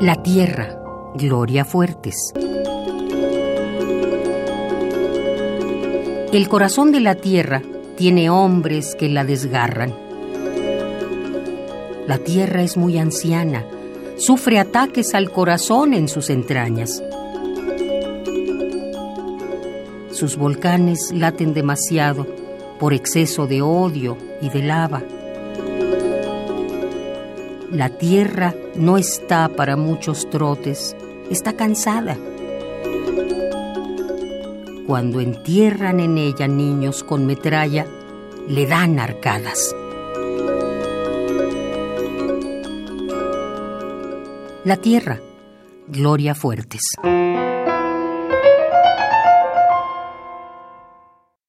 La tierra, Gloria Fuertes. El corazón de la tierra tiene hombres que la desgarran. La tierra es muy anciana, sufre ataques al corazón en sus entrañas. Sus volcanes laten demasiado por exceso de odio y de lava. La tierra no está para muchos trotes, está cansada. Cuando entierran en ella niños con metralla, le dan arcadas. La tierra, Gloria Fuertes.